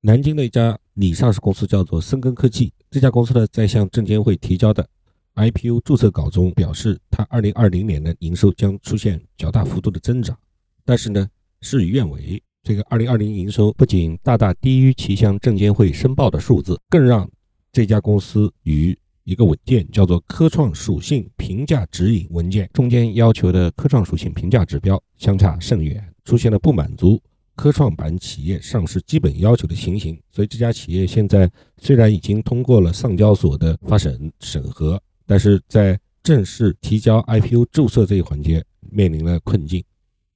南京的一家拟上市公司叫做深耕科技，这家公司呢在向证监会提交的 IPO 注册稿中表示，它2020年的营收将出现较大幅度的增长，但是呢事与愿违，这个2020营收不仅大大低于其向证监会申报的数字，更让这家公司与一个文件叫做科创属性评价指引文件中间要求的科创属性评价指标相差甚远，出现了不满足。科创板企业上市基本要求的情形，所以这家企业现在虽然已经通过了上交所的发审审核，但是在正式提交 IPO 注册这一环节面临了困境。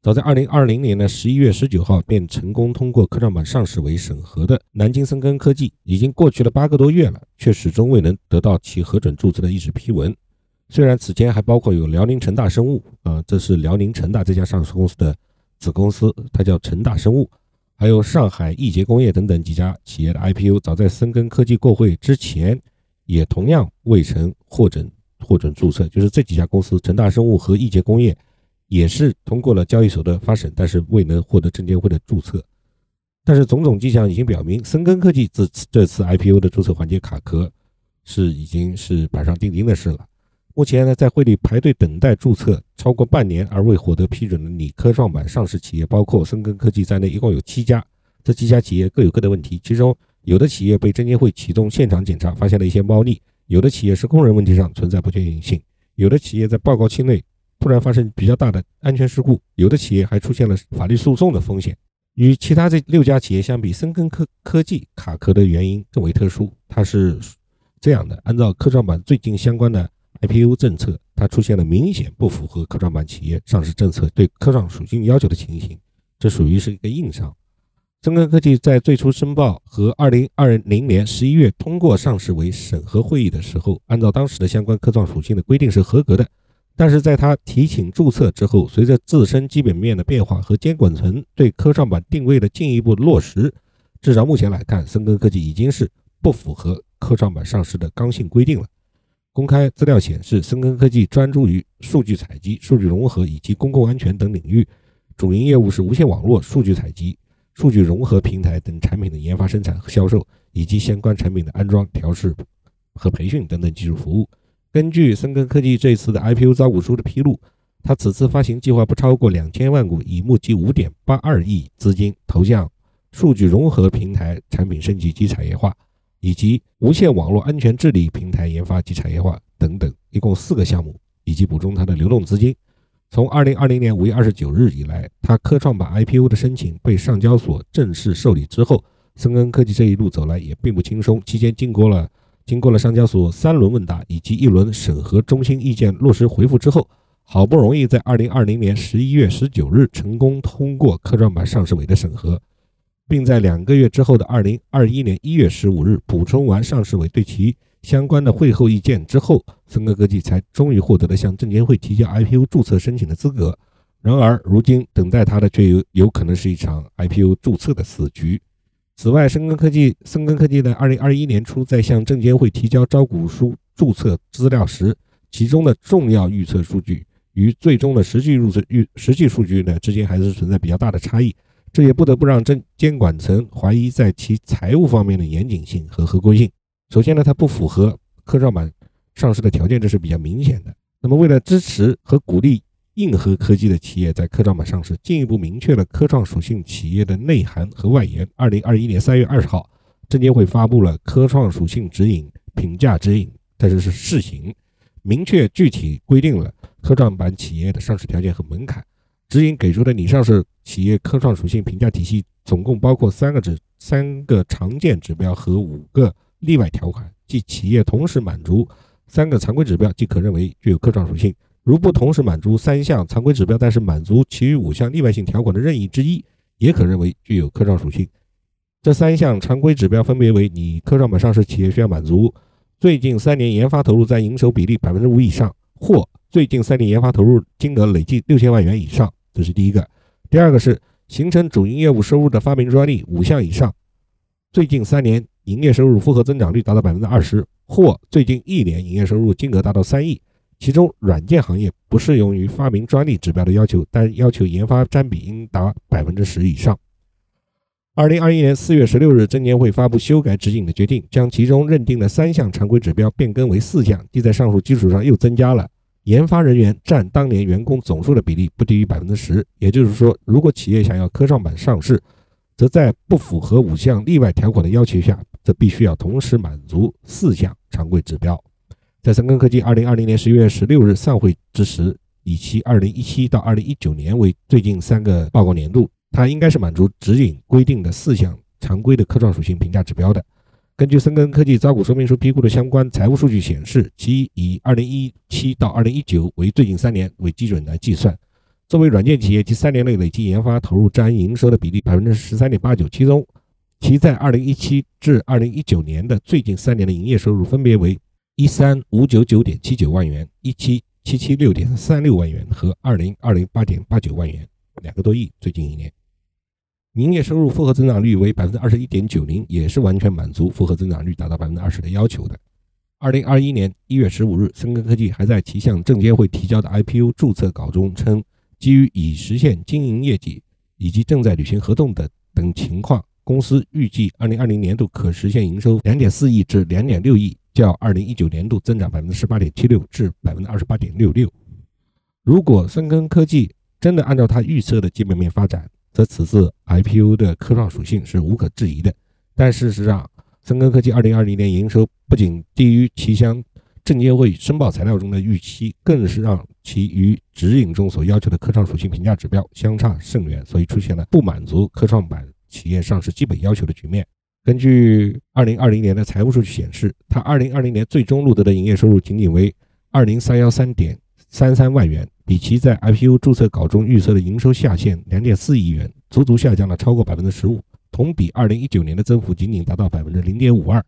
早在2020年的11月19号便成功通过科创板上市为审核的南京深耕科技，已经过去了八个多月了，却始终未能得到其核准注册的一纸批文。虽然此前还包括有辽宁成大生物，啊，这是辽宁成大这家上市公司的。子公司它叫成大生物，还有上海易捷工业等等几家企业的 IPO，早在深根科技过会之前，也同样未曾获准获准注册。就是这几家公司，成大生物和易捷工业，也是通过了交易所的发审，但是未能获得证监会的注册。但是种种迹象已经表明，深根科技这次这次 IPO 的注册环节卡壳，是已经是板上钉钉的事了。目前呢，在会里排队等待注册超过半年而未获得批准的拟科创板上市企业，包括深耕科技在内，一共有七家。这七家企业各有各的问题，其中有的企业被证监会启动现场检查，发现了一些猫腻；有的企业是工人问题上存在不确定性；有的企业在报告期内突然发生比较大的安全事故；有的企业还出现了法律诉讼的风险。与其他这六家企业相比，深耕科科技卡壳的原因更为特殊。它是这样的：按照科创板最近相关的。IPO 政策，它出现了明显不符合科创板企业上市政策对科创属性要求的情形，这属于是一个硬伤。深耕科技在最初申报和2020年11月通过上市为审核会议的时候，按照当时的相关科创属性的规定是合格的。但是在他提请注册之后，随着自身基本面的变化和监管层对科创板定位的进一步落实，至少目前来看，深耕科技已经是不符合科创板上市的刚性规定了。公开资料显示，深耕科技专注于数据采集、数据融合以及公共安全等领域，主营业务是无线网络、数据采集、数据融合平台等产品的研发、生产和销售，以及相关产品的安装、调试和培训等等技术服务。根据深耕科技这次的 IPO 招股书的披露，它此次发行计划不超过两千万股，以募集五点八二亿资金投向数据融合平台产品升级及产业化。以及无线网络安全治理平台研发及产业化等等，一共四个项目，以及补充它的流动资金。从二零二零年五月二十九日以来，它科创板 IPO 的申请被上交所正式受理之后，深耕科技这一路走来也并不轻松。期间经过了经过了上交所三轮问答以及一轮审核中心意见落实回复之后，好不容易在二零二零年十一月十九日成功通过科创板上市委的审核。并在两个月之后的二零二一年一月十五日补充完上市委对其相关的会后意见之后，深耕科技才终于获得了向证监会提交 IPO 注册申请的资格。然而，如今等待他的却有有可能是一场 IPO 注册的死局。此外，深耕科技深耕科技在二零二一年初在向证监会提交招股书注册资料时，其中的重要预测数据与最终的实际入册预实际数据呢之间还是存在比较大的差异。这也不得不让证监管层怀疑在其财务方面的严谨性和合规性。首先呢，它不符合科创板上市的条件，这是比较明显的。那么，为了支持和鼓励硬核科技的企业在科创板上市，进一步明确了科创属性企业的内涵和外延。二零二一年三月二十号，证监会发布了科创属性指引评价指引，但是是试行，明确具体规定了科创板企业的上市条件和门槛。指引给出的拟上市企业科创属性评价体系，总共包括三个指三个常见指标和五个例外条款，即企业同时满足三个常规指标，即可认为具有科创属性；如不同时满足三项常规指标，但是满足其余五项例外性条款的任意之一，也可认为具有科创属性。这三项常规指标分别为：你科创板上市企业需要满足最近三年研发投入占营收比例百分之五以上，或最近三年研发投入金额累计六千万元以上。这是第一个，第二个是形成主营业务收入的发明专利五项以上，最近三年营业收入复合增长率达到百分之二十，或最近一年营业收入金额达到三亿。其中软件行业不适用于发明专利指标的要求，但要求研发占比应达百分之十以上。二零二一年四月十六日，证监会发布修改指引的决定，将其中认定的三项常规指标变更为四项，即在上述基础上又增加了研发人员占当年员工总数的比例不低于百分之十。也就是说，如果企业想要科创板上市，则在不符合五项例外条款的要求下，则必须要同时满足四项常规指标。在深耕科技二零二零年十一月十六日散会之时，以其二零一七到二零一九年为最近三个报告年度。它应该是满足指引规定的四项常规的科创属性评价指标的。根据深根科技招股说明书披露的相关财务数据显示，其以二零一七到二零一九为最近三年为基准来计算。作为软件企业，其三年内累计研发投入占营收的比例百分之十三点八九，其中其在二零一七至二零一九年的最近三年的营业收入分别为一三五九九点七九万元、一七七七六点三六万元和二零二零八点八九万元，两个多亿。最近一年。营业收入复合增长率为百分之二十一点九零，也是完全满足复合增长率达到百分之二十的要求的。二零二一年一月十五日，深耕科技还在其向证监会提交的 IPO 注册稿中称，基于已实现经营业绩以及正在履行合同的等情况，公司预计二零二零年度可实现营收两点四亿至两点六亿，较二零一九年度增长百分之十八点七六至百分之二十八点六六。如果深耕科技真的按照他预测的基本面发展，则此次 IPO 的科创属性是无可置疑的，但事实上，深耕科技2020年营收不仅低于其向证监会申报材料中的预期，更是让其与指引中所要求的科创属性评价指标相差甚远，所以出现了不满足科创板企业上市基本要求的局面。根据2020年的财务数据显示，它2020年最终录得的营业收入仅仅为20313点三三万元。比其在 IPO 注册稿中预测的营收下限两点四亿元，足足下降了超过百分之十五，同比二零一九年的增幅仅仅达到百分之零点五二。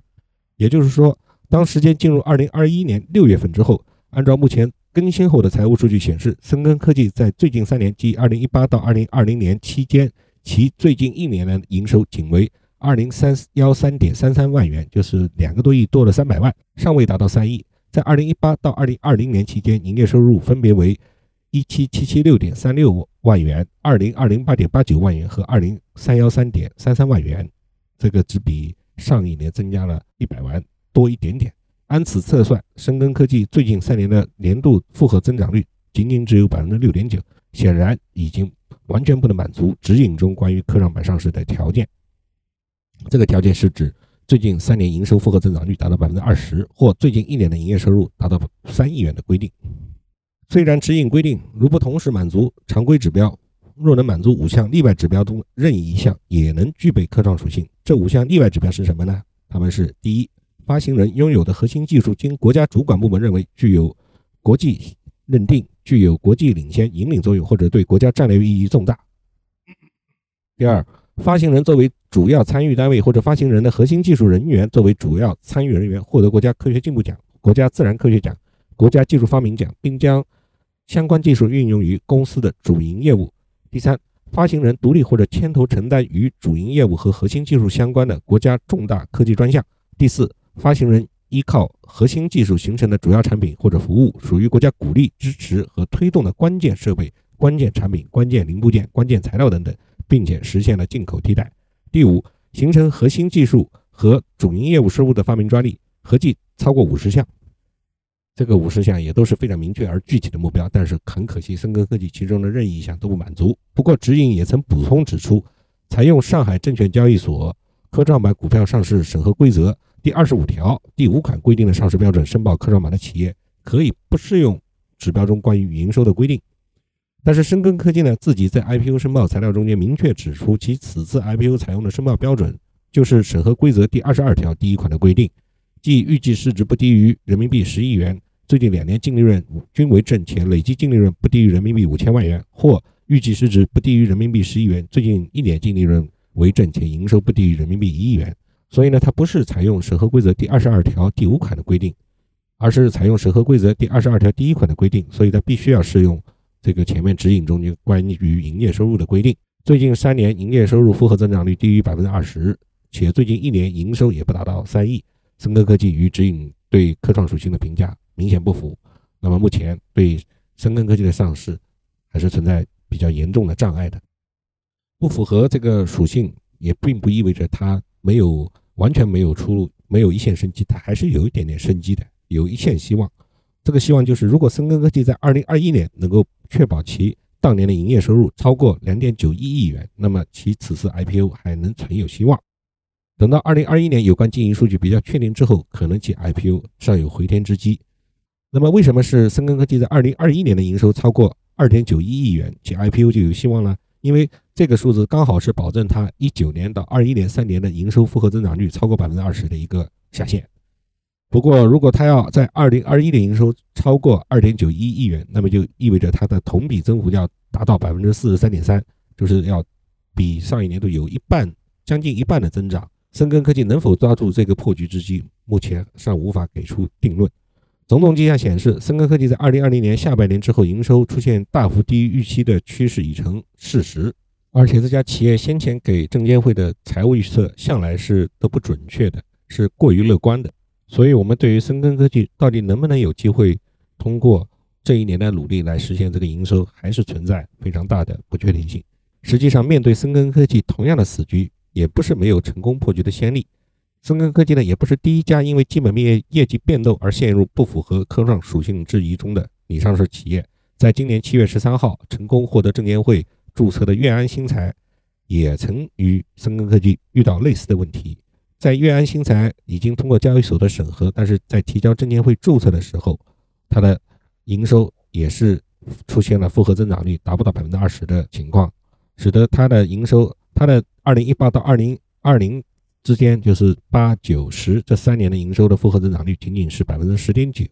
也就是说，当时间进入二零二一年六月份之后，按照目前更新后的财务数据显示，深耕科技在最近三年，即二零一八到二零二零年期间，其最近一年的营收仅为二零三幺三点三三万元，就是两个多亿多了三百万，尚未达到三亿。在二零一八到二零二零年期间，营业收入分别为。一七七七六点三六万元，二零二零八点八九万元和二零三幺三点三三万元，这个只比上一年增加了一百万多一点点。按此测算，深耕科技最近三年的年度复合增长率仅仅只有百分之六点九，显然已经完全不能满足指引中关于科创板上市的条件。这个条件是指最近三年营收复合增长率达到百分之二十，或最近一年的营业收入达到三亿元的规定。虽然指引规定，如不同时满足常规指标，若能满足五项例外指标中任意一项，也能具备科创属性。这五项例外指标是什么呢？他们是：第一，发行人拥有的核心技术经国家主管部门认为具有国际认定、具有国际领先引领作用，或者对国家战略意义重大；第二，发行人作为主要参与单位，或者发行人的核心技术人员作为主要参与人员，获得国家科学进步奖、国家自然科学奖、国家技术发明奖，并将相关技术运用于公司的主营业务。第三，发行人独立或者牵头承担与主营业务和核心技术相关的国家重大科技专项。第四，发行人依靠核心技术形成的主要产品或者服务，属于国家鼓励、支持和推动的关键设备、关键产品、关键零部件、关键材料等等，并且实现了进口替代。第五，形成核心技术和主营业务收入的发明专利，合计超过五十项。这个五十项也都是非常明确而具体的目标，但是很可惜，深耕科技其中的任意一项都不满足。不过指引也曾补充指出，采用上海证券交易所科创板股票上市审核规则第二十五条第五款规定的上市标准申报科创板的企业，可以不适用指标中关于营收的规定。但是深耕科技呢，自己在 IPO 申报材料中间明确指出，其此次 IPO 采用的申报标准就是审核规则第二十二条第一款的规定，即预计市值不低于人民币十亿元。最近两年净利润均为正，且累计净利润不低于人民币五千万元，或预计市值不低于人民币十亿元。最近一年净利润为正，且营收不低于人民币一亿元。所以呢，它不是采用审核规则第二十二条第五款的规定，而是采用审核规则第二十二条第一款的规定。所以它必须要适用这个前面指引中就关于营业收入的规定。最近三年营业收入复合增长率低于百分之二十，且最近一年营收也不达到三亿。深科科技与指引对科创属性的评价。明显不符，那么目前对深耕科技的上市还是存在比较严重的障碍的。不符合这个属性也并不意味着它没有完全没有出路，没有一线生机，它还是有一点点生机的，有一线希望。这个希望就是，如果深耕科技在二零二一年能够确保其当年的营业收入超过两点九一亿元，那么其此次 IPO 还能存有希望。等到二零二一年有关经营数据比较确定之后，可能其 IPO 尚有回天之机。那么，为什么是深耕科技在二零二一年的营收超过二点九一亿元，其 IPO 就有希望呢？因为这个数字刚好是保证它一九年到二一年三年的营收复合增长率超过百分之二十的一个下限。不过，如果它要在二零二一年营收超过二点九一亿元，那么就意味着它的同比增幅要达到百分之四十三点三，就是要比上一年度有一半，将近一半的增长。深耕科技能否抓住这个破局之机，目前尚无法给出定论。种种迹象显示，深耕科技在二零二零年下半年之后营收出现大幅低于预期的趋势已成事实，而且这家企业先前给证监会的财务预测向来是都不准确的，是过于乐观的。所以，我们对于深耕科技到底能不能有机会通过这一年的努力来实现这个营收，还是存在非常大的不确定性。实际上，面对深耕科技同样的死局，也不是没有成功破局的先例。深耕科技呢，也不是第一家因为基本面业绩变动而陷入不符合科创属性质疑中的拟上市企业。在今年七月十三号成功获得证监会注册的粤安新材，也曾与深耕科技遇到类似的问题。在粤安新材已经通过交易所的审核，但是在提交证监会注册的时候，它的营收也是出现了复合增长率达不到百分之二十的情况，使得它的营收，它的二零一八到二零二零之间，就是八九十这三年的营收的复合增长率仅仅是百分之十点九。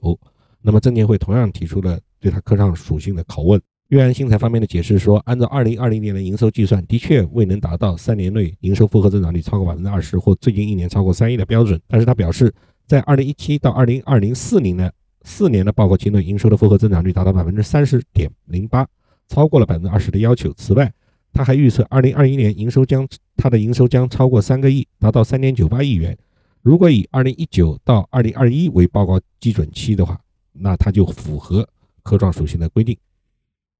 那么证监会同样提出了对它科创属性的拷问。粤安新材方面的解释说，按照二零二零年的营收计算，的确未能达到三年内营收复合增长率超过百分之二十或最近一年超过三亿的标准。但是他表示，在二零一七到二零二零四年的四年的报告期内，营收的复合增长率达到百分之三十点零八，超过了百分之二十的要求。此外，他还预测二零二一年营收将他的营收将超过三个亿，达到三点九八亿元。如果以二零一九到二零二一为报告基准期的话，那它就符合科创属性的规定。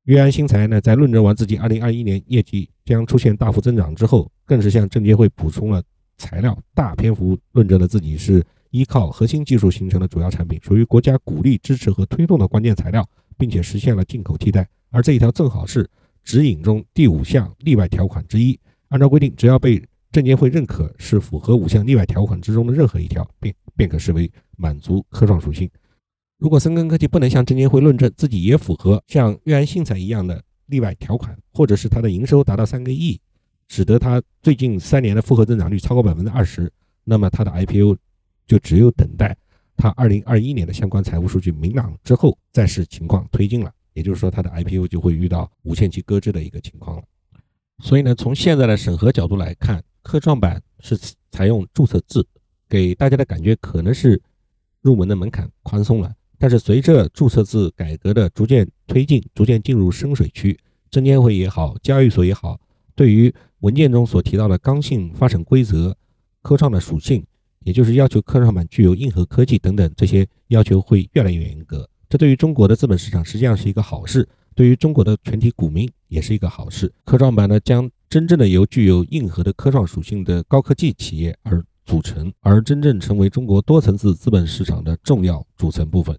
粤安新材呢，在论证完自己2021年业绩将出现大幅增长之后，更是向证监会补充了材料，大篇幅论证了自己是依靠核心技术形成的主要产品，属于国家鼓励、支持和推动的关键材料，并且实现了进口替代。而这一条正好是指引中第五项例外条款之一。按照规定，只要被证监会认可是符合五项例外条款之中的任何一条，便便可视为满足科创属性。如果深耕科技不能向证监会论证自己也符合像悦安信材一样的例外条款，或者是它的营收达到三个亿，使得它最近三年的复合增长率超过百分之二十，那么它的 IPO 就只有等待它二零二一年的相关财务数据明朗之后再视情况推进了。也就是说，它的 IPO 就会遇到无限期搁置的一个情况了。所以呢，从现在的审核角度来看，科创板是采用注册制，给大家的感觉可能是入门的门槛宽松了。但是随着注册制改革的逐渐推进，逐渐进入深水区，证监会也好，交易所也好，对于文件中所提到的刚性发审规则、科创的属性，也就是要求科创板具有硬核科技等等这些要求会越来越严格。这对于中国的资本市场实际上是一个好事，对于中国的全体股民也是一个好事。科创板呢，将真正的由具有硬核的科创属性的高科技企业而组成，而真正成为中国多层次资本市场的重要组成部分。